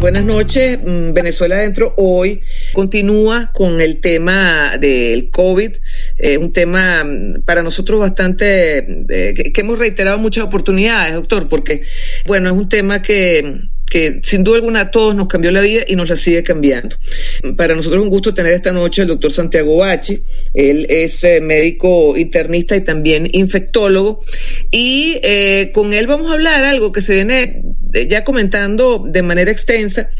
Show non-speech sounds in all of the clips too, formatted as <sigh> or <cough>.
Buenas noches, mm, Venezuela Adentro. Hoy continúa con el tema del COVID, eh, un tema mm, para nosotros bastante, eh, que, que hemos reiterado muchas oportunidades, doctor, porque, bueno, es un tema que que sin duda alguna a todos nos cambió la vida y nos la sigue cambiando. Para nosotros es un gusto tener esta noche al doctor Santiago Bachi. Él es eh, médico internista y también infectólogo. Y eh, con él vamos a hablar algo que se viene eh, ya comentando de manera extensa,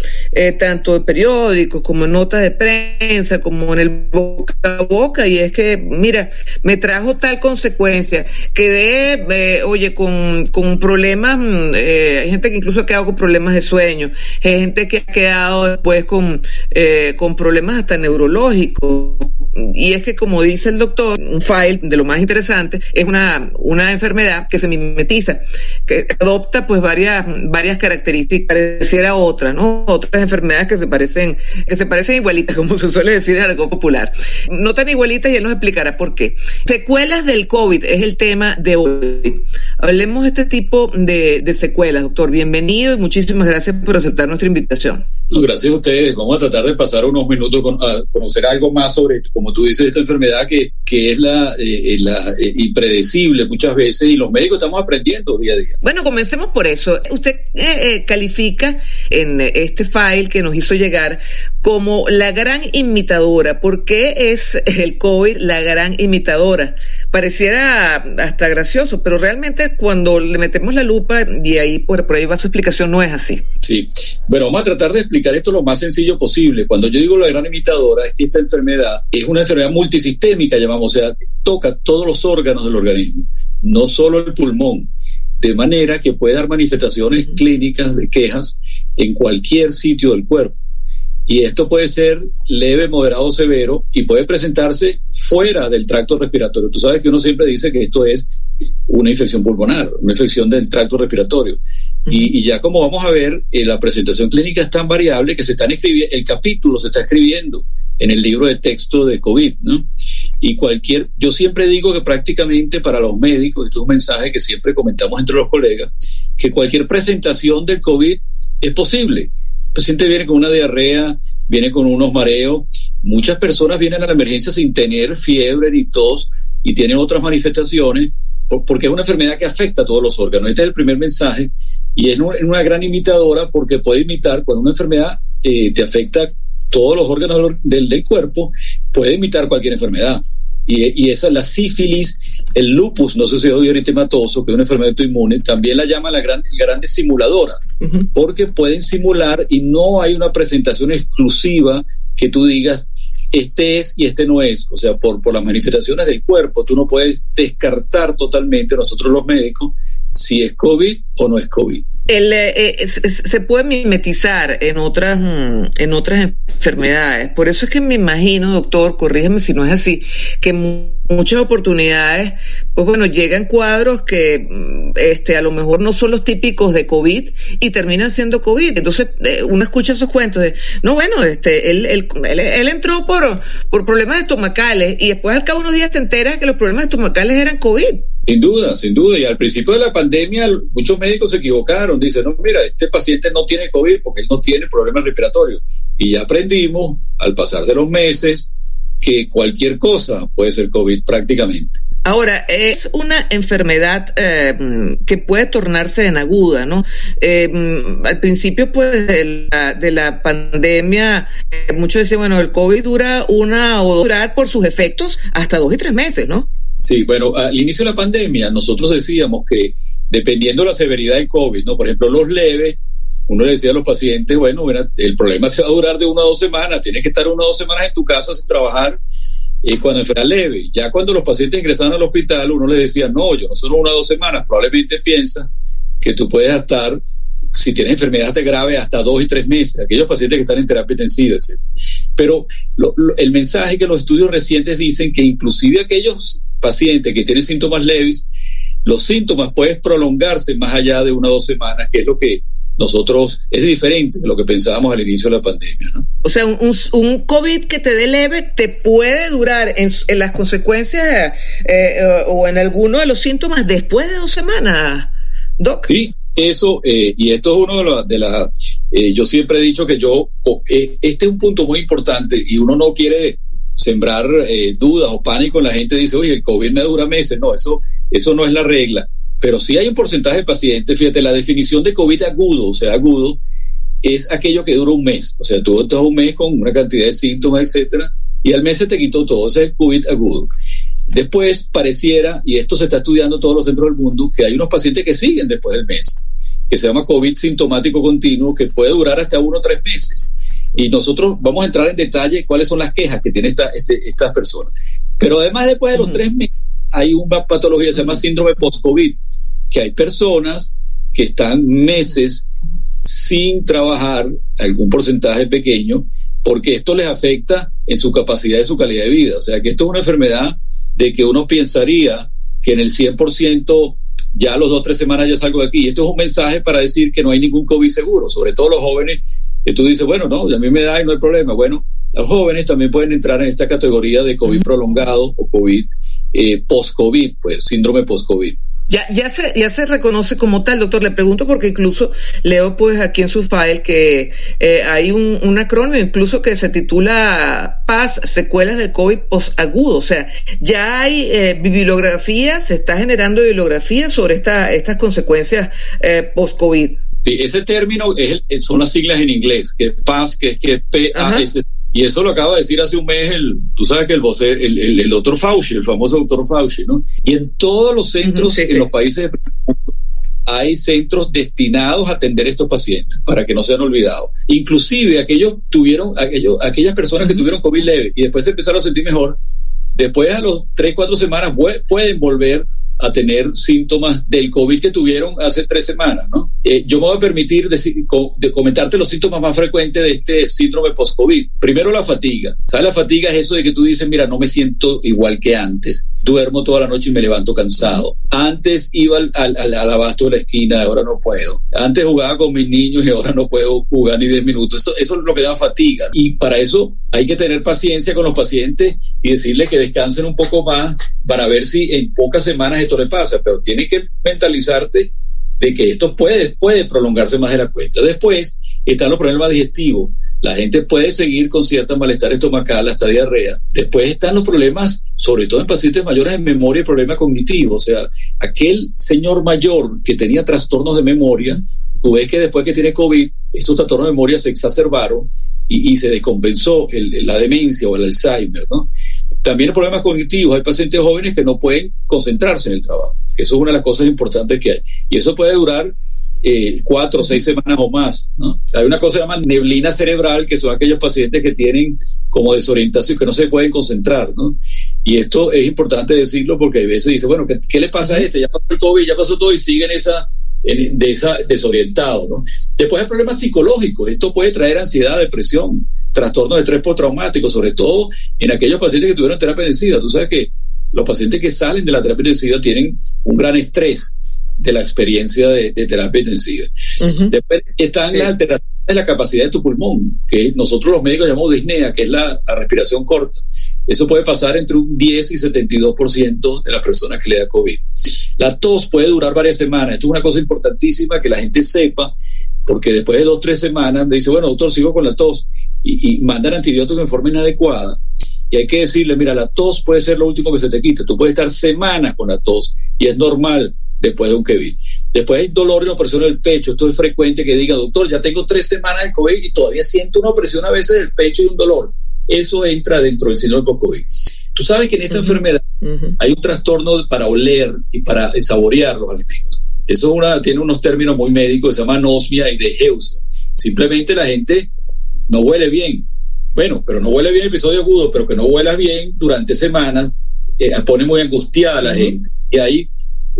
tanto en periódicos como en notas de prensa, como en el boca a boca, y es que, mira, me trajo tal consecuencia, quedé, eh, oye, con, con problemas, mm, hay gente que incluso ha quedado con problemas de sueño, hay gente que ha quedado después con, eh, con problemas hasta neurológicos, y es que como dice el doctor, un file de lo más interesante es una, una enfermedad que se mimetiza, que adopta pues varias, varias características, pareciera otra, ¿no? Otras enfermedades que se parecen, que se parecen igualitas, <laughs> como se suele decir en algo popular. No tan igualitas y él nos explicará por qué. Secuelas del COVID es el tema de hoy. Hablemos de este tipo de, de secuelas, doctor. Bienvenido y muchísimas gracias por aceptar nuestra invitación. Gracias a ustedes. Vamos a tratar de pasar unos minutos a conocer algo más sobre, como tú dices, esta enfermedad que, que es la, eh, la eh, impredecible muchas veces y los médicos estamos aprendiendo día a día. Bueno, comencemos por eso. Usted eh, eh, califica en este file que nos hizo llegar como la gran imitadora. ¿Por qué es el COVID la gran imitadora? Pareciera hasta gracioso, pero realmente cuando le metemos la lupa y ahí por, por ahí va su explicación, no es así. Sí, bueno, vamos a tratar de explicar esto lo más sencillo posible. Cuando yo digo la gran imitadora, es que esta enfermedad es una enfermedad multisistémica, llamamos, o sea, toca todos los órganos del organismo, no solo el pulmón de manera que puede dar manifestaciones clínicas de quejas en cualquier sitio del cuerpo. Y esto puede ser leve, moderado severo y puede presentarse fuera del tracto respiratorio. Tú sabes que uno siempre dice que esto es una infección pulmonar, una infección del tracto respiratorio. Y, y ya como vamos a ver, eh, la presentación clínica es tan variable que se están escribiendo, el capítulo se está escribiendo en el libro de texto de COVID, ¿no? Y cualquier, yo siempre digo que prácticamente para los médicos, esto es un mensaje que siempre comentamos entre los colegas, que cualquier presentación del COVID es posible. Paciente viene con una diarrea, viene con unos mareos. Muchas personas vienen a la emergencia sin tener fiebre ni tos y tienen otras manifestaciones porque es una enfermedad que afecta a todos los órganos. Este es el primer mensaje y es una gran imitadora porque puede imitar cuando una enfermedad eh, te afecta todos los órganos del, cuerpo, puede imitar cualquier enfermedad. Y, y, esa es la sífilis, el lupus, no sé si odio eritematoso, que es una enfermedad autoinmune, también la llaman las gran, grandes simuladoras, uh -huh. porque pueden simular y no hay una presentación exclusiva que tú digas, este es y este no es. O sea, por, por las manifestaciones del cuerpo, tú no puedes descartar totalmente, nosotros los médicos, si es COVID o no es COVID. El, eh, se puede mimetizar en otras, en otras enfermedades. Por eso es que me imagino, doctor, corrígeme si no es así, que muchas oportunidades, pues bueno, llegan cuadros que este, a lo mejor no son los típicos de COVID y terminan siendo COVID. Entonces, eh, uno escucha esos cuentos de, no, bueno, este, él, él, él, él entró por, por problemas estomacales y después al cabo de unos días te enteras que los problemas estomacales eran COVID. Sin duda, sin duda. Y al principio de la pandemia muchos médicos se equivocaron. Dicen, no, mira, este paciente no tiene COVID porque él no tiene problemas respiratorios. Y ya aprendimos al pasar de los meses que cualquier cosa puede ser COVID prácticamente. Ahora, es una enfermedad eh, que puede tornarse en aguda, ¿no? Eh, al principio, pues, de la, de la pandemia, eh, muchos decían, bueno, el COVID dura una o durar por sus efectos hasta dos y tres meses, ¿no? Sí, bueno, al inicio de la pandemia nosotros decíamos que dependiendo de la severidad del COVID, ¿no? Por ejemplo, los leves, uno le decía a los pacientes, bueno, el problema te va a durar de una a dos semanas, tienes que estar una o dos semanas en tu casa sin trabajar eh, cuando enferma leve. Ya cuando los pacientes ingresaban al hospital, uno les decía, no, yo no solo una o dos semanas, probablemente piensa que tú puedes estar si tienes enfermedad grave hasta dos y tres meses, aquellos pacientes que están en terapia intensiva, etc. Pero el mensaje que los estudios recientes dicen que inclusive aquellos pacientes que tienen síntomas leves, los síntomas pueden prolongarse más allá de una o dos semanas, que es lo que nosotros es diferente de lo que pensábamos al inicio de la pandemia. ¿no? O sea, un, un, COVID que te dé leve te puede durar en, en las consecuencias eh, o en alguno de los síntomas después de dos semanas, Doc. Sí, eso, eh, y esto es uno de las... eh, yo siempre he dicho que yo, eh, este es un punto muy importante y uno no quiere sembrar eh, dudas o pánico en la gente dice, oye, el COVID me dura meses. No, eso, eso no es la regla pero sí hay un porcentaje de pacientes, fíjate, la definición de COVID agudo, o sea, agudo, es aquello que dura un mes. O sea, tú estás un mes con una cantidad de síntomas, etcétera, y al mes se te quitó todo. Ese COVID agudo. Después pareciera, y esto se está estudiando en todos los centros del mundo, que hay unos pacientes que siguen después del mes, que se llama COVID sintomático continuo, que puede durar hasta uno o tres meses. Y nosotros vamos a entrar en detalle cuáles son las quejas que tienen esta, este, estas personas. Pero además, después de los uh -huh. tres meses, hay una patología que se llama síndrome post-COVID, que hay personas que están meses sin trabajar, algún porcentaje pequeño, porque esto les afecta en su capacidad y su calidad de vida. O sea, que esto es una enfermedad de que uno pensaría que en el 100% ya a los dos, tres semanas ya salgo de aquí. Y esto es un mensaje para decir que no hay ningún COVID seguro, sobre todo los jóvenes, que tú dices, bueno, no, a mí me da y no hay problema. Bueno, los jóvenes también pueden entrar en esta categoría de COVID prolongado o COVID eh, post-COVID, pues síndrome post-COVID. Ya, ya, se, ya se reconoce como tal, doctor. Le pregunto porque incluso leo pues aquí en su file que eh, hay un, un, acrónimo incluso que se titula PAS, secuelas del COVID posagudo. O sea, ya hay eh, bibliografía, se está generando bibliografía sobre esta, estas consecuencias eh, post-COVID. Sí, ese término es el, son las siglas en inglés, que PAS, que es que P-A-S. Y eso lo acaba de decir hace un mes el, tú sabes que el vocero, el, el, el, doctor Fauci, el famoso doctor Fauci, ¿no? Y en todos los centros, sí, sí. en los países de hay centros destinados a atender a estos pacientes para que no sean olvidados. Inclusive aquellos tuvieron, aquellos, aquellas personas que tuvieron COVID leve y después se empezaron a sentir mejor, después a los 3, 4 semanas pueden volver a tener síntomas del COVID que tuvieron hace tres semanas, ¿no? Eh, yo me voy a permitir decir, co de comentarte los síntomas más frecuentes de este síndrome post-COVID. Primero la fatiga. ¿Sabes? La fatiga es eso de que tú dices, mira, no me siento igual que antes. Duermo toda la noche y me levanto cansado. Antes iba al, al abasto de la esquina, ahora no puedo. Antes jugaba con mis niños y ahora no puedo jugar ni 10 minutos. Eso, eso es lo que llama fatiga. Y para eso hay que tener paciencia con los pacientes y decirles que descansen un poco más para ver si en pocas semanas esto le pasa, pero tienes que mentalizarte de que esto puede, puede prolongarse más de la cuenta. Después están los problemas digestivos. La gente puede seguir con cierta malestar estomacal hasta diarrea. Después están los problemas, sobre todo en pacientes mayores en memoria y problemas cognitivos. O sea, aquel señor mayor que tenía trastornos de memoria, tú ves que después que tiene COVID, estos trastornos de memoria se exacerbaron y, se descompensó el, la demencia o el Alzheimer, ¿no? También problemas cognitivos. Hay pacientes jóvenes que no pueden concentrarse en el trabajo. Eso es una de las cosas importantes que hay. Y eso puede durar eh, cuatro o seis semanas o más. ¿no? Hay una cosa que se llama neblina cerebral, que son aquellos pacientes que tienen como desorientación, que no se pueden concentrar. ¿no? Y esto es importante decirlo porque a veces dice, bueno, ¿qué, qué le pasa a este? Ya pasó el COVID, ya pasó todo y siguen esa, de esa desorientado. ¿no? Después hay problemas psicológicos. Esto puede traer ansiedad, depresión, trastornos de estrés postraumático, sobre todo en aquellos pacientes que tuvieron terapia intensiva. Tú sabes que los pacientes que salen de la terapia intensiva tienen un gran estrés de la experiencia de, de terapia intensiva. Uh -huh. Después están sí. las alteraciones de la capacidad de tu pulmón, que nosotros los médicos llamamos disnea, que es la, la respiración corta. Eso puede pasar entre un 10 y 72% de las personas que le da COVID. La tos puede durar varias semanas. Esto es una cosa importantísima que la gente sepa, porque después de dos, tres semanas me dice, bueno, doctor, sigo con la tos, y, y mandan antibióticos en forma inadecuada. Y hay que decirle, mira, la tos puede ser lo último que se te quite. Tú puedes estar semanas con la tos y es normal después de un COVID. Después hay dolor y una opresión en el pecho. Esto es frecuente que diga, doctor, ya tengo tres semanas de COVID y todavía siento una opresión a veces del pecho y un dolor. Eso entra dentro del síndrome post-COVID. Tú sabes que en esta uh -huh. enfermedad uh -huh. hay un trastorno para oler y para saborear los alimentos. Eso una, tiene unos términos muy médicos, se llama anosmia y degeusia. Simplemente la gente no huele bien. Bueno, pero no huele bien episodio agudo, pero que no huelas bien durante semanas, eh, pone muy angustiada a la uh -huh. gente. Y hay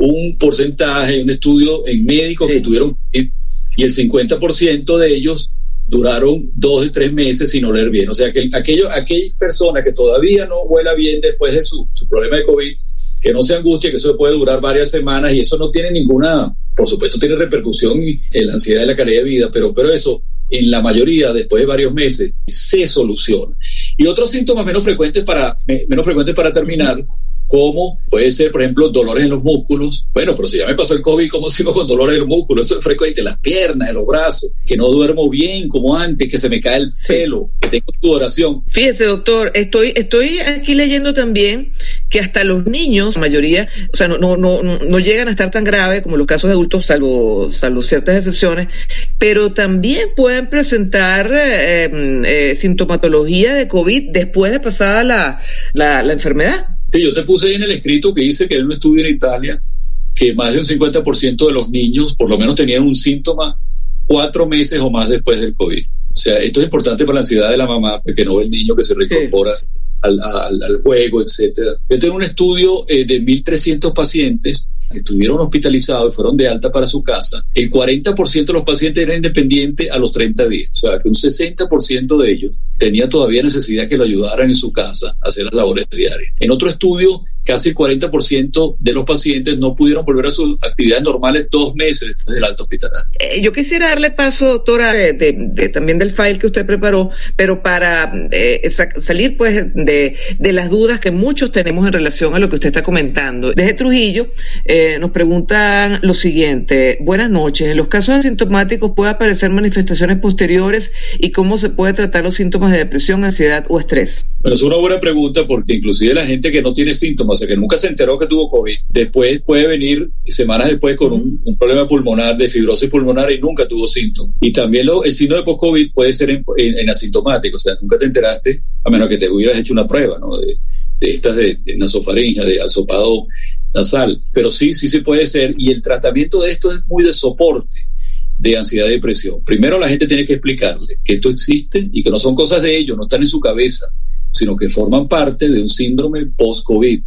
un porcentaje, un estudio en médicos sí. que tuvieron y el 50% de ellos duraron dos o tres meses sin oler bien. O sea, que aquello, aquella persona que todavía no huela bien después de su, su problema de COVID, que no se angustie, que eso puede durar varias semanas y eso no tiene ninguna, por supuesto tiene repercusión en la ansiedad y la calidad de vida, pero, pero eso en la mayoría, después de varios meses, se soluciona. Y otros síntomas menos frecuentes para, menos frecuentes para terminar como puede ser, por ejemplo, dolores en los músculos. Bueno, pero si ya me pasó el COVID, ¿cómo <laughs> sigo con dolores en los músculos? Eso es frecuente, las piernas, en los brazos, que no duermo bien como antes, que se me cae el pelo, que tengo sudoración. Fíjese, doctor, estoy, estoy aquí leyendo también que hasta los niños, la mayoría, o sea, no, no, no, no llegan a estar tan graves como los casos de adultos, salvo, salvo ciertas excepciones, pero también pueden presentar eh, eh, sintomatología de COVID después de pasada la, la, la enfermedad. Sí, yo te puse ahí en el escrito que dice que hay un estudio en Italia que más de un 50% de los niños por lo menos tenían un síntoma cuatro meses o más después del COVID. O sea, esto es importante para la ansiedad de la mamá, porque no ve el niño que se reincorpora al, al, juego, etcétera. Yo tengo un estudio eh, de 1.300 pacientes que estuvieron hospitalizados y fueron de alta para su casa. El 40% de los pacientes eran independientes a los 30 días. O sea, que un 60% de ellos tenía todavía necesidad que lo ayudaran en su casa a hacer las labores diarias. En otro estudio, casi el 40% de los pacientes no pudieron volver a sus actividades normales dos meses después del alto hospitalario. Eh, yo quisiera darle paso, doctora, de, de, de, también del file que usted preparó, pero para eh, salir pues de, las dudas que muchos tenemos en relación a lo que usted está comentando. Desde Trujillo eh, nos preguntan lo siguiente. Buenas noches. En los casos asintomáticos puede aparecer manifestaciones posteriores y cómo se puede tratar los síntomas de depresión, ansiedad o estrés. Bueno, es una buena pregunta porque inclusive la gente que no tiene síntomas, sea, que nunca se enteró que tuvo COVID, después puede venir semanas después con un, problema pulmonar, de fibrosis pulmonar y nunca tuvo síntomas. Y también el síndrome de post-COVID puede ser en, asintomático, o sea, nunca te enteraste, a menos que te hubieras hecho una prueba, ¿no? De, de estas de, de nasofaringia, de asopado nasal. Pero sí, sí se puede ser. Y el tratamiento de esto es muy de soporte de ansiedad y depresión. Primero la gente tiene que explicarle que esto existe y que no son cosas de ellos, no están en su cabeza, sino que forman parte de un síndrome post-COVID.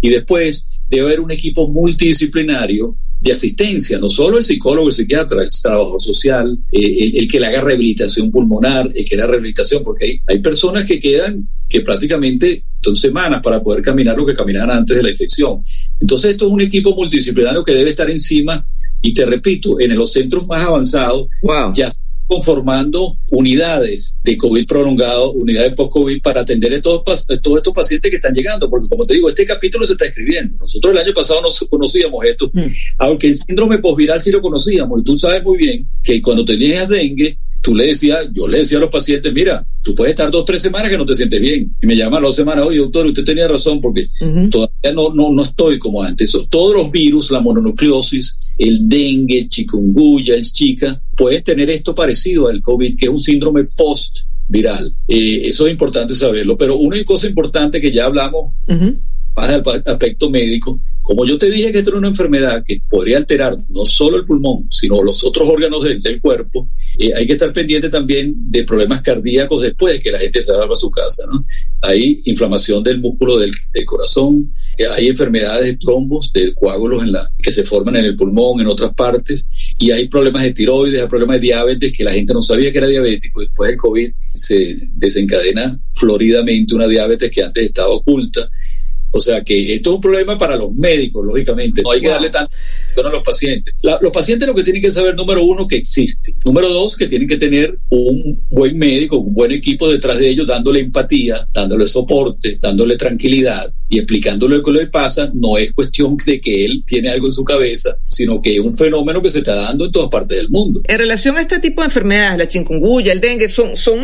Y después debe haber un equipo multidisciplinario de asistencia, no solo el psicólogo, el psiquiatra, el trabajador social, eh, el, el, que le haga rehabilitación pulmonar, el que le haga rehabilitación, porque hay, hay personas que quedan que prácticamente son semanas para poder caminar lo que caminaban antes de la infección. Entonces esto es un equipo multidisciplinario que debe estar encima y te repito, en los centros más avanzados wow. ya conformando unidades de COVID prolongado, unidades post-COVID para atender a todos, a todos estos pacientes que están llegando, porque como te digo, este capítulo se está escribiendo. Nosotros el año pasado no conocíamos esto, mm. aunque el síndrome postviral sí lo conocíamos, y tú sabes muy bien que cuando tenías dengue, tú le decías, yo le decía a los pacientes, mira, tú puedes estar dos, tres semanas que no te sientes bien. Y me llaman dos semanas, oye, doctor, usted tenía razón porque uh -huh. todavía no, no, no estoy como antes. Todos los virus, la mononucleosis, el dengue, el chikungunya, el chica, pueden tener esto parecido al COVID, que es un síndrome post viral. Eh, eso es importante saberlo. Pero una cosa importante que ya hablamos, uh -huh. más del aspecto médico, como yo te dije que esto era una enfermedad que podría alterar no solo el pulmón, sino los otros órganos del, cuerpo, eh, hay que estar pendiente también de problemas cardíacos después de que la gente se salga a su casa. ¿no? Hay inflamación del músculo del, corazón, hay enfermedades de trombos, de coágulos que se forman en el pulmón, en otras partes, y hay problemas de tiroides, hay problemas de diabetes que la gente no sabía que era diabético. Después del COVID se desencadena floridamente una diabetes que antes estaba oculta. O sea que esto es un problema para los médicos, lógicamente. No hay que darle tanto a los pacientes. La, los pacientes lo que tienen que saber, número uno, que existe. Número dos, que tienen que tener un buen médico, un buen equipo detrás de ellos, dándole empatía, dándole soporte, dándole tranquilidad y explicándole lo que le pasa. No es cuestión de que él tiene algo en su cabeza, sino que es un fenómeno que se está dando en todas partes del mundo. En relación a este tipo de enfermedades, la chikungunya, el dengue, ¿son, son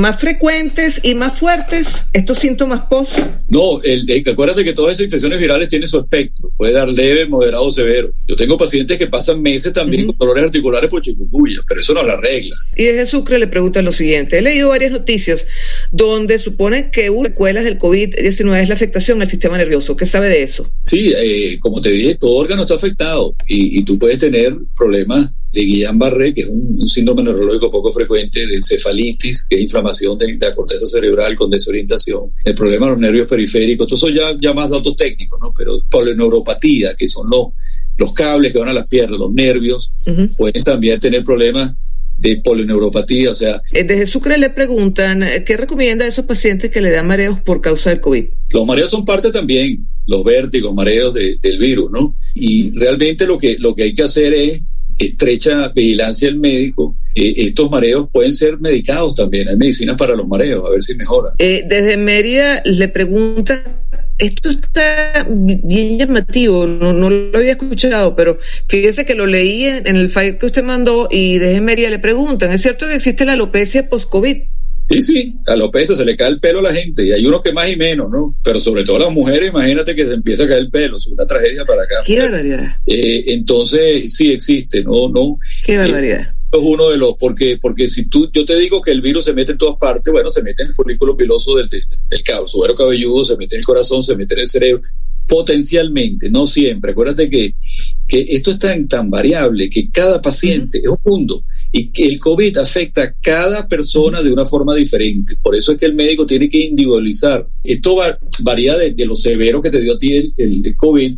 más frecuentes y más fuertes estos síntomas post? No, el, el acuérdate que todas esas infecciones virales tienen su espectro. Puede dar leve, moderado, severo. Yo tengo pacientes que pasan meses también uh -huh. con dolores articulares por chikungunya, pero eso no es la regla. Y desde Sucre le preguntan lo siguiente. He leído varias noticias donde supone que una secuelas del COVID-19 es la afectación al sistema nervioso. ¿Qué sabe de eso? Sí, eh, como te dije, todo órgano está afectado y, y tú puedes tener problemas de Guillain-Barré, que es un, un, síndrome neurológico poco frecuente, de encefalitis, que es inflamación de, de la corteza cerebral con desorientación, el problema de los nervios periféricos, todo eso ya, ya más datos técnicos, ¿no? Pero polineuropatía, que son los, los cables que van a las piernas, los nervios, pueden también tener problemas de polineuropatía, o sea... Eh, desde Sucre le preguntan, eh, ¿qué recomienda a esos pacientes que le dan mareos por causa del COVID? Los mareos son parte también, los vértigos, mareos del virus, ¿no? Y realmente lo que, lo que hay que hacer es estrecha vigilancia del médico. Eh, estos mareos pueden ser medicados también, hay medicinas para los mareos, a ver si mejora. desde Mérida le pregunta esto está bien llamativo, no, no, lo había escuchado, pero fíjese que lo leí en, el file que usted mandó y desde Mérida le preguntan, ¿es cierto que existe la alopecia post-COVID? Sí, sí, alopecia, se le cae el pelo a la gente y hay unos que más y menos, ¿no? Pero sobre todo a las mujeres, imagínate que se empieza a caer el pelo, es una tragedia para acá. Qué barbaridad. Eh, entonces, sí existe, ¿no? no Qué barbaridad es uno de los, porque, porque si tú, yo te digo que el virus se mete en todas partes, bueno, se mete en el folículo piloso del, del, del suero cabelludo, se mete en el corazón, se mete en el cerebro, potencialmente, no siempre. Acuérdate que, que esto es tan, tan variable, que cada paciente es un mundo y que el COVID afecta a cada persona de una forma diferente. Por eso es que el médico tiene que individualizar. Esto va, varía de, de, lo severo que te dio a ti el, el, el COVID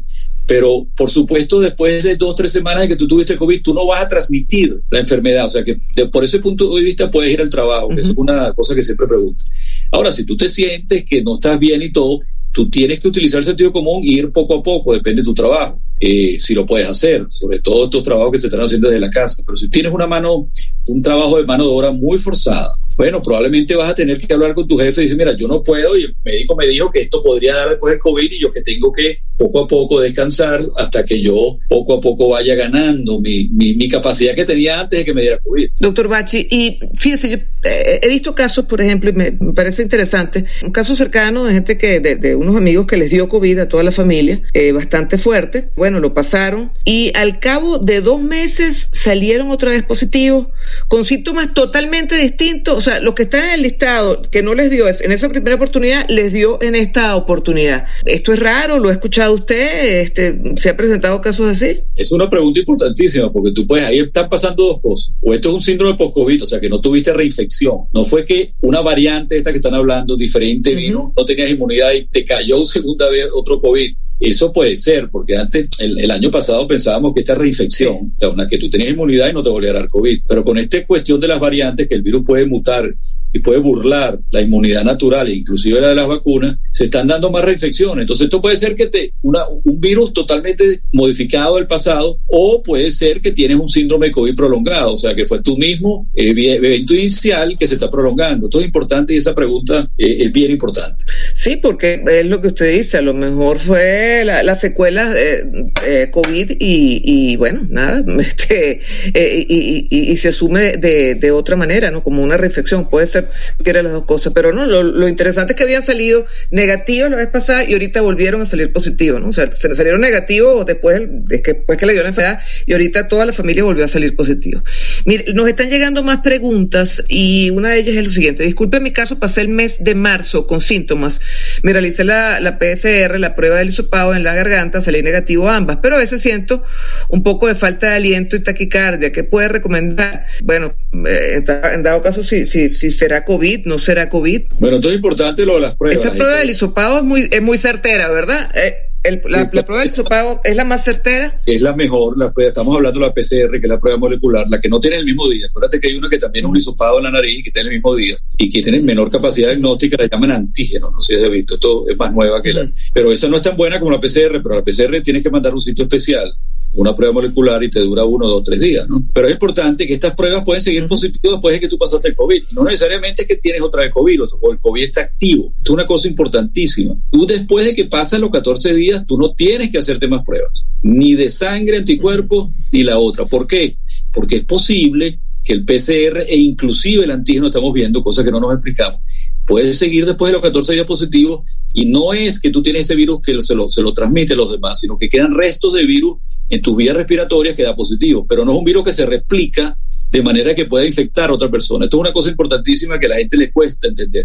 pero, por supuesto, después de dos, tres semanas de que tú tuviste COVID, tú no vas a transmitir la enfermedad. O sea que de, por ese punto de vista puedes ir al trabajo, uh -huh. es una cosa que siempre pregunto. Ahora, si tú te sientes que no estás bien y todo, tú tienes que utilizar el sentido común y ir poco a poco, depende de tu trabajo. Eh, si lo puedes hacer, sobre todo estos trabajos que se están haciendo desde la casa. Pero si tienes una mano, un trabajo de mano de obra muy forzada, bueno, probablemente vas a tener que hablar con tu jefe y decir, mira, yo no puedo y el médico me dijo que esto podría dar después del COVID y yo que tengo que poco a poco descansar hasta que yo poco a poco vaya ganando mi, mi, mi capacidad que tenía antes de que me diera COVID. Doctor Bachi, y fíjese, yo eh, he visto casos, por ejemplo, y me, parece interesante, un caso cercano de gente que, de, de, unos amigos que les dio COVID a toda la familia, eh, bastante fuerte, bueno, lo pasaron, y al cabo de dos meses salieron otra vez positivos, con síntomas totalmente distintos, o sea, los que están en el listado, que no les dio en esa primera oportunidad, les dio en esta oportunidad. ¿Esto es raro? ¿Lo ha escuchado usted? Este, ¿Se ha presentado casos así? Es una pregunta importantísima, porque tú puedes, ahí están pasando dos cosas. O esto es un síndrome post-COVID, o sea, que no tuviste reinfección. No fue que una variante esta que están hablando, diferente, vino, uh -huh. no tenías inmunidad y te cayó segunda vez otro COVID. Eso puede ser, porque antes, el, el, año pasado pensábamos que esta reinfección, o una, que tú tenías inmunidad y no te volvía a dar COVID. Pero con esta cuestión de las variantes, que el virus puede mutar y puede burlar la inmunidad natural, e inclusive la de las vacunas, se están dando más reinfecciones. Entonces, esto puede ser que te, una, un virus totalmente modificado del pasado, o puede ser que tienes un síndrome de COVID prolongado, o sea, que fue tu mismo eh, evento inicial que se está prolongando. Esto es importante y esa pregunta eh, es bien importante. Sí, porque es lo que usted dice, a lo mejor fue las la secuelas eh, eh, COVID y, bueno, nada, <laughs> este, eh, y, se asume de, de, otra manera, ¿no? Como una reflexión, puede ser que las dos cosas, pero no, lo, interesante es que habían salido negativos la vez pasada y ahorita volvieron a salir positivos, ¿no? O sea, se salieron negativos después, de que, después que le dio la enfermedad y ahorita toda la familia volvió a salir positivo. Mire, nos están llegando más preguntas y una de ellas es lo siguiente, disculpe mi caso, pasé el mes de marzo con síntomas, me realicé la, la PSR, la prueba del en la garganta, salí negativo a ambas, pero a veces siento un poco de falta de aliento y taquicardia. ¿Qué puede recomendar? Bueno, eh, en dado caso, si, si, si será COVID, no será COVID. Bueno, entonces es importante lo de las pruebas. Esa prueba del hisopado es muy, es muy certera, ¿verdad? Eh, el, la, la, prueba del hisopado es la más certera. Es la mejor, la prueba, estamos hablando de la PCR, que es la prueba molecular, la que no tiene el mismo día. Acuérdate que hay una que también es un hisopado en la nariz, que tiene el mismo día, y que tiene menor capacidad diagnóstica, la llaman antígeno, no sé si has visto, esto es más nueva que la. Pero esa no es tan buena como la PCR, pero la PCR tienes que mandar un sitio especial una prueba molecular y te dura uno, dos, tres días, ¿no? Pero es importante que estas pruebas pueden seguir positivas después de que tú pasaste el COVID. No necesariamente es que tienes otra vez COVID o el COVID está activo. Esto es una cosa importantísima. Tú después de que pasan los 14 días, tú no tienes que hacerte más pruebas. Ni de sangre, anticuerpos, ni la otra. ¿Por qué? Porque es posible que el PCR e inclusive el antígeno estamos viendo, cosas que no nos explicamos, puede seguir después de los 14 días positivos y no es que tú tienes ese virus que se lo, se lo transmite a los demás, sino que quedan restos de virus en tus vías respiratorias que da positivo, pero no es un virus que se replica de manera que pueda infectar a otra persona. Esto es una cosa importantísima que a la gente le cuesta entender.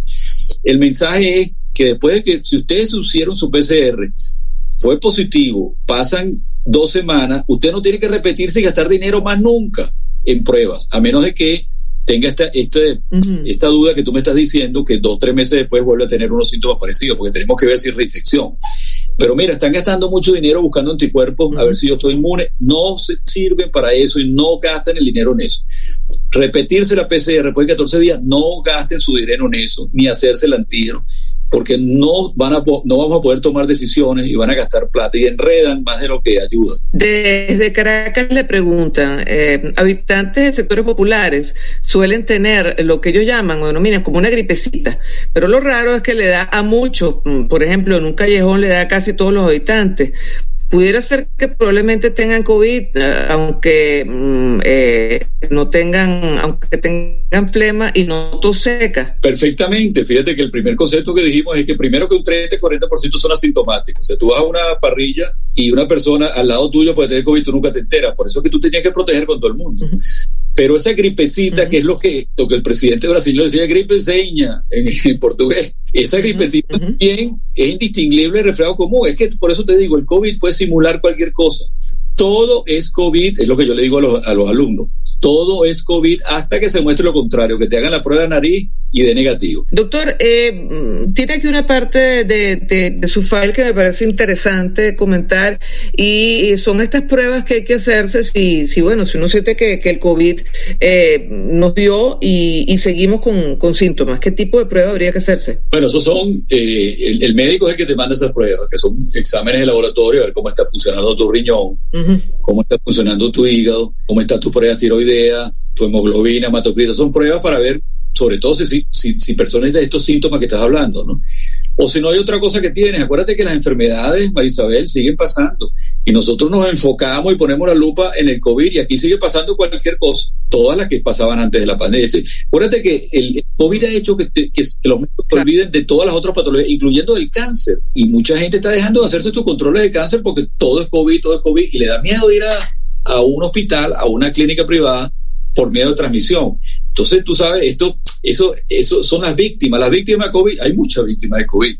El mensaje es que después de que si ustedes hicieron su PCR, fue positivo, pasan dos semanas, usted no tiene que repetirse y gastar dinero más nunca en pruebas, a menos de que tenga esta, este, uh -huh. esta duda que tú me estás diciendo, que dos, tres meses después vuelve a tener unos síntomas parecidos, porque tenemos que ver si es reinfección. Pero mira, están gastando mucho dinero buscando anticuerpos a ver si yo estoy inmune. No se sirven para eso y no gastan el dinero en eso. Repetirse la PCR después de 14 días, no gasten su dinero en eso, ni hacerse el antígeno porque no, van a, no vamos a poder tomar decisiones y van a gastar plata y enredan más de lo que ayudan. Desde Caracas le preguntan, eh, habitantes de sectores populares suelen tener lo que ellos llaman o denominan como una gripecita, pero lo raro es que le da a muchos, mm, por ejemplo, en un callejón le da a casi todos los habitantes pudiera ser que probablemente tengan COVID, eh, aunque mm, eh, no tengan, aunque tengan flema y no tos seca. Perfectamente. Fíjate que el primer concepto que dijimos es que primero que un 30-40% son asintomáticos. O sea, tú vas a una parrilla y una persona al lado tuyo puede tener COVID, tú nunca te enteras. Por eso es que tú te tienes que proteger con todo el mundo. Pero esa gripecita, que es lo que, lo que el presidente brasileño decía, gripe seña en, en portugués, esa gripecita también es indistinguible del resfriado común. Es que por eso te digo, el COVID puede simular cualquier cosa. Todo es COVID, es lo que yo le digo a los, a los alumnos todo es COVID hasta que se muestre lo contrario, que te hagan la prueba de nariz y de negativo. Doctor, eh, tiene aquí una parte de, su file que me parece interesante comentar y, son estas pruebas que hay que hacerse si, si bueno, si uno siente que, el COVID eh, nos dio y, seguimos con, síntomas. ¿Qué tipo de prueba habría que hacerse? Bueno, esos son, eh, el, médico es el que te manda esas pruebas, que son exámenes de laboratorio, a ver cómo está funcionando tu riñón, cómo está funcionando tu hígado, cómo está tu prueba tiroidea, tu hemoglobina, hematocrito. Son pruebas para ver sobre todo si, si, si personas de estos síntomas que estás hablando, ¿no? O si no hay otra cosa que tienes, acuérdate que las enfermedades, Marisabel, siguen pasando y nosotros nos enfocamos y ponemos la lupa en el COVID y aquí sigue pasando cualquier cosa, todas las que pasaban antes de la pandemia. acuérdate que el COVID ha hecho que, que, los médicos se olviden de todas las otras patologías, incluyendo el cáncer. Y mucha gente está dejando de hacerse sus controles de cáncer porque todo es COVID, todo es COVID y le da miedo ir a, a un hospital, a una clínica privada por miedo de transmisión. Entonces, tú sabes, esto, eso, eso son las víctimas. Las víctimas de COVID, hay muchas víctimas de COVID.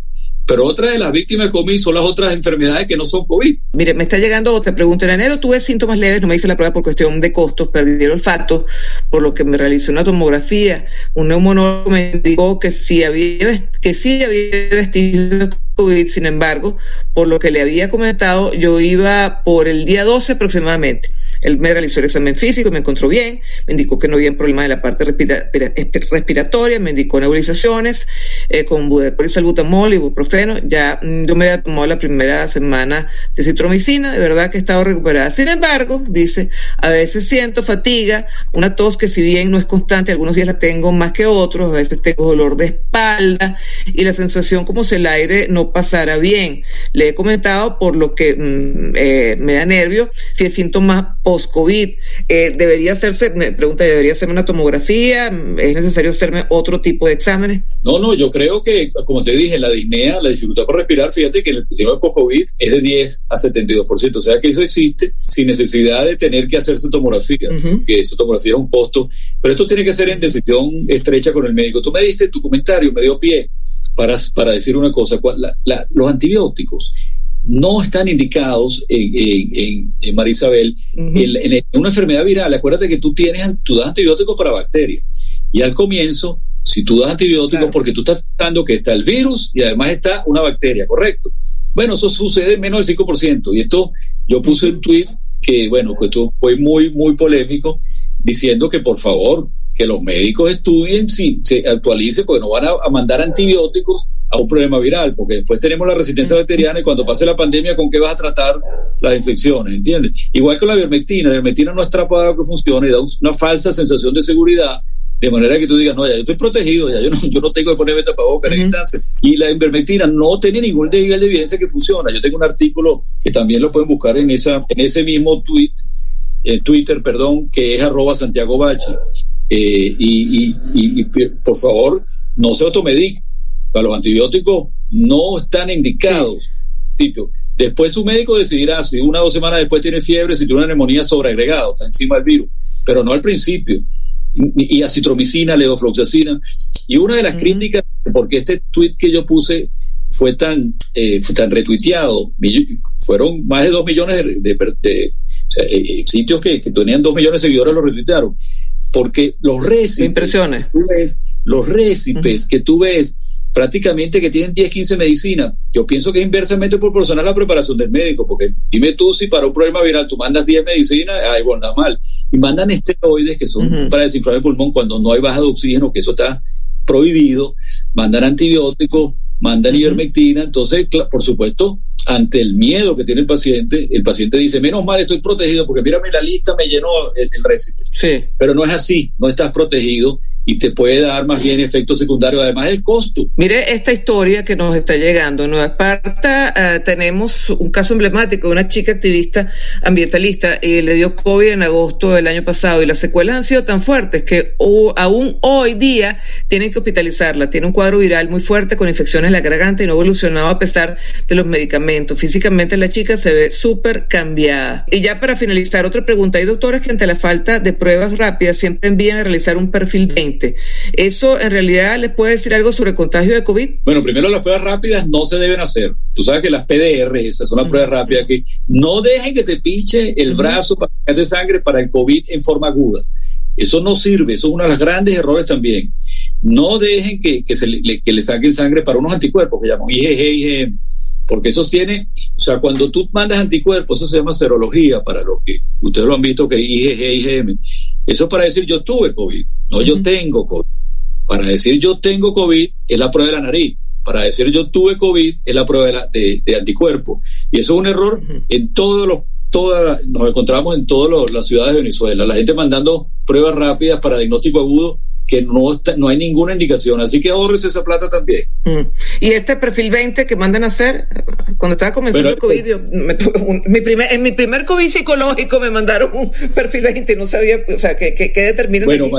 Pero otra de las víctimas de COVID son las otras enfermedades que no son COVID. Mire, me está llegando otra pregunta. En enero tuve síntomas leves, no me hice la prueba por cuestión de costos, perdí el olfato, por lo que me realicé una tomografía. Un neumonólogo me indicó que sí había, que sí había vestigios sin embargo, por lo que le había comentado, yo iba por el día 12 aproximadamente. Él me realizó el examen físico, me encontró bien, me indicó que no había problema de la parte este, respiratoria, me indicó nebulizaciones eh, con salbutamol y ibuprofeno. Ya mm, yo me había tomado la primera semana de citromicina, de verdad que he estado recuperada. Sin embargo, dice, a veces siento fatiga, una tos que si bien no es constante, algunos días la tengo más que otros, a veces tengo dolor de espalda y la sensación como si el aire no pasara bien. Le he comentado por lo que mm, eh, me da nervio, si es síntoma post-COVID. Eh, ¿Debería hacerse, me pregunta, ¿debería hacerme una tomografía? ¿Es necesario hacerme otro tipo de exámenes? No, no, yo creo que, como te dije, la disnea, la dificultad por respirar, fíjate que el tema post-COVID es de 10 a 72%, o sea que eso existe sin necesidad de tener que hacerse tomografía, que esa tomografía es un costo, pero esto tiene que ser en decisión estrecha con el médico. Tú me diste tu comentario, me dio pie para, para decir una cosa, los antibióticos no están indicados en, en, Marisabel en, una enfermedad viral. Acuérdate que tú tienes tú das antibióticos para bacterias y al comienzo, si tú das antibióticos porque tú estás pensando que está el virus y además está una bacteria, ¿correcto? Bueno, eso sucede en menos del 5%. Y esto, yo puse un tweet que, bueno, que esto fue muy, muy polémico, diciendo que por favor, que los médicos estudien, si se actualice, porque no van a mandar antibióticos a un problema viral, porque después tenemos la resistencia bacteriana y cuando pase la pandemia, ¿con qué vas a tratar las infecciones? ¿Entiendes? Igual con la ivermectina, la ivermectina no es para que funcione, da una falsa sensación de seguridad, de manera que tú digas, no, ya yo estoy protegido, ya yo no, yo no tengo que ponerme tapabocas en distancia. Y la ivermectina no tiene ningún nivel de evidencia que funciona. Yo tengo un artículo que también lo pueden buscar en, esa, en ese mismo tweet, eh, Twitter, perdón, que es arroba Santiago Bachi. Eh, y, y, y, por favor, no se automedique los antibióticos no están indicados. Después su médico decidirá si una o dos semanas después tiene fiebre, si tiene una neumonía sobreagregada, o sea, encima del virus, pero no al principio. Y, acitromicina, levofloxacina. Y una de las críticas, porque este tweet que yo puse fue tan, eh, tan retuiteado, fueron más de dos millones de, eh, eh, sitios que, tenían dos millones de seguidores lo retuitearon, porque los récipes, impresiones. los récipes que tú ves prácticamente que tienen 10, 15 medicinas. Yo pienso que es inversamente proporcional a la preparación del médico, porque dime tú si para un problema viral tú mandas 10 medicinas, ay, bueno, nada mal. Y mandan esteroides que son para desinflamar el pulmón cuando no hay baja de oxígeno, que eso está prohibido, mandan antibióticos, mandan ivermectina, entonces, por supuesto, ante el miedo que tiene el paciente, el paciente dice, menos mal estoy protegido porque mírame la lista, me llenó el, el récipe. Sí. Pero no es así, no estás protegido y te puede dar más bien efectos secundarios, además el costo. Mire esta historia que nos está llegando. En Nueva Esparta eh, tenemos un caso emblemático de una chica activista ambientalista y le dio COVID en agosto del año pasado y las secuelas han sido tan fuertes que aún hoy día tienen que hospitalizarla. Tiene un cuadro viral muy fuerte con infecciones en la garganta y no ha evolucionado a pesar de los medicamentos. Físicamente la chica se ve súper cambiada. Y ya para finalizar, otra pregunta. Hay doctores que ante la falta de pruebas rápidas siempre envían a realizar un perfil 20 ¿Eso en realidad les puede decir algo sobre el contagio de COVID? Bueno, primero las pruebas rápidas no se deben hacer. Tú sabes que las PDR, esas son las pruebas rápidas que no dejen que te pinche el brazo para de sangre para el COVID en forma aguda. Eso no sirve, eso es uno de los grandes errores también. No dejen que, se le, que le saquen sangre para unos anticuerpos que llaman IgG, IgM, porque eso tiene, o sea, cuando tú mandas anticuerpos, eso se llama serología, para lo que ustedes lo han visto que IgG, IgM. Eso es para decir yo tuve COVID, no yo tengo COVID. Para decir yo tengo COVID es la prueba de la nariz. Para decir yo tuve COVID es la prueba de, de, anticuerpos. Y eso es un error en todos los todas, nos encontramos en todas las ciudades de Venezuela. La gente mandando pruebas rápidas para diagnóstico agudo que no, está, no hay ninguna indicación. Así que ahorres esa plata también. Mm. Y este perfil 20 que mandan a hacer, cuando estaba comenzando el COVID, mi primer, en mi primer COVID psicológico me mandaron un perfil 20 y no sabía, o sea, ¿qué, qué, determina? Bueno,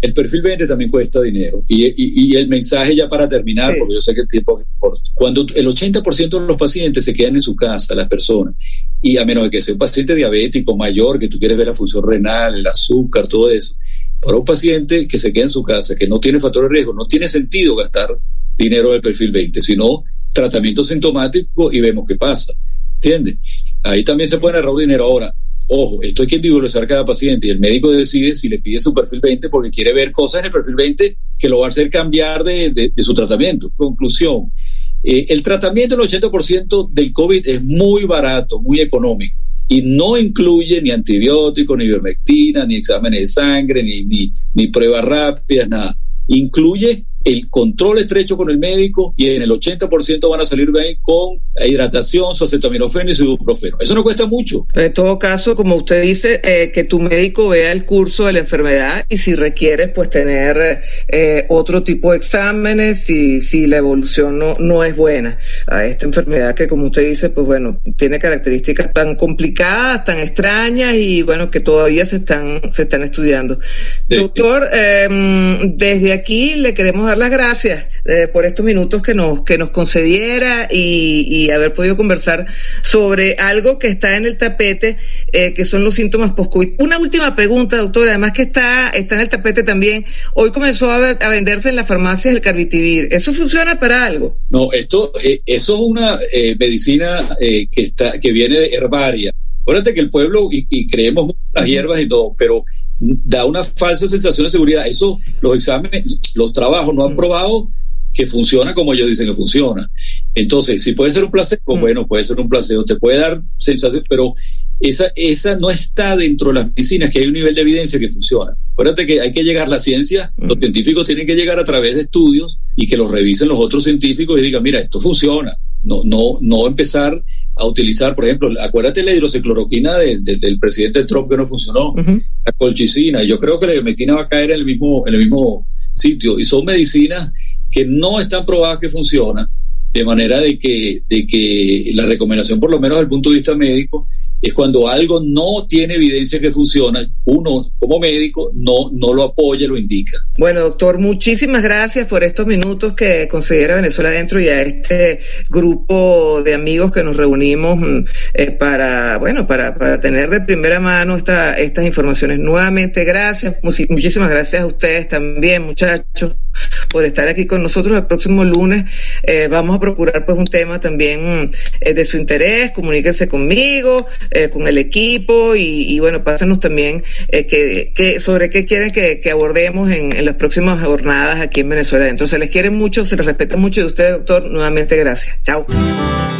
el perfil 20 también cuesta dinero. Y, y, y el mensaje ya para terminar, porque yo sé que el tiempo es corto. Cuando el 80% de los pacientes se quedan en su casa, las personas, y a menos de que sea un paciente diabético mayor, que tú quieres ver la función renal, el azúcar, todo eso, para un paciente que se queda en su casa, que no tiene factor de riesgo, no tiene sentido gastar dinero del perfil 20, sino tratamiento sintomático y vemos qué pasa. ¿Entiendes? Ahí también se puede ahorrar dinero. Ahora, ojo, esto hay que individualizar cada paciente y el médico decide si le pide su perfil 20 porque quiere ver cosas en el perfil 20 que lo va a hacer cambiar de, su tratamiento. Conclusión, eh, el tratamiento del 80% del COVID es muy barato, muy económico y no incluye ni antibióticos, ni ivermectina, ni exámenes de sangre, ni, ni, ni pruebas rápidas, nada. Incluye el control estrecho con el médico y en el 80% van a salir bien con hidratación, su acetaminofén y su ibuprofeno. Eso no cuesta mucho. En todo caso, como usted dice, eh, que tu médico vea el curso de la enfermedad y si requieres, pues tener eh, otro tipo de exámenes si, si la evolución no, no es buena a esta enfermedad que, como usted dice, pues bueno, tiene características tan complicadas, tan extrañas y bueno, que todavía se están, se están estudiando. Doctor, em, desde aquí le queremos dar las gracias eh, por estos minutos que nos, que nos concediera y, y, haber podido conversar sobre algo que está en el tapete, eh, que son los síntomas post-COVID. Una última pregunta, doctora, además que está, está en el tapete también. Hoy comenzó a, a venderse en las farmacias el carbitivir. ¿Eso funciona para algo? No, esto, eh, eso es una medicina que, está, que viene de herbaria. Acuérdate que el pueblo, y, y creemos las hierbas y todo, pero da una falsa sensación de seguridad. Eso, los exámenes, los trabajos no han mm. probado que funciona como ellos dicen que funciona. Entonces, si puede ser un placebo, mm. bueno, puede ser un placebo, te puede dar sensación, pero esa, esa no está dentro de las medicinas, que hay un nivel de evidencia que funciona. Acuérdate que hay que llegar a la ciencia, mm. los científicos tienen que llegar a través de estudios y que los revisen los otros científicos y digan, mira, esto funciona. No, no, no empezar a utilizar, por ejemplo, acuérdate la hidroxicloroquina del presidente Trump que no funcionó, la colchicina, yo creo que la ivermectina va a caer en el mismo, en el mismo sitio, y son medicinas que no están probadas que funcionan, de manera de que, de que la recomendación, por lo menos desde el punto de vista médico, es cuando algo no tiene evidencia que funciona, uno como médico no, no lo apoya, lo indica. Bueno, doctor, muchísimas gracias por estos minutos que considera Venezuela Dentro y a este grupo de amigos que nos reunimos mm, eh, para, bueno, para, para tener de primera mano esta, estas informaciones. Nuevamente, gracias, muchísimas gracias a ustedes también, muchachos por estar aquí con nosotros. El próximo lunes eh, vamos a procurar pues un tema también eh, de su interés. Comuníquense conmigo, eh, con el equipo y, bueno, pásenos también que, sobre qué quieren que, abordemos en, las próximas jornadas aquí en Venezuela. Entonces, les quiere mucho, se les respeta mucho y usted, doctor, nuevamente gracias. Chao.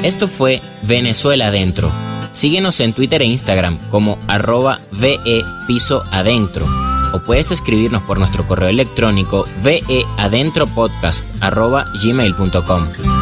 Esto fue Venezuela Adentro. Síguenos en Twitter e Instagram como arroba VE Piso Adentro o puedes escribirnos por nuestro correo electrónico veadentropodcast arroba gmail.com.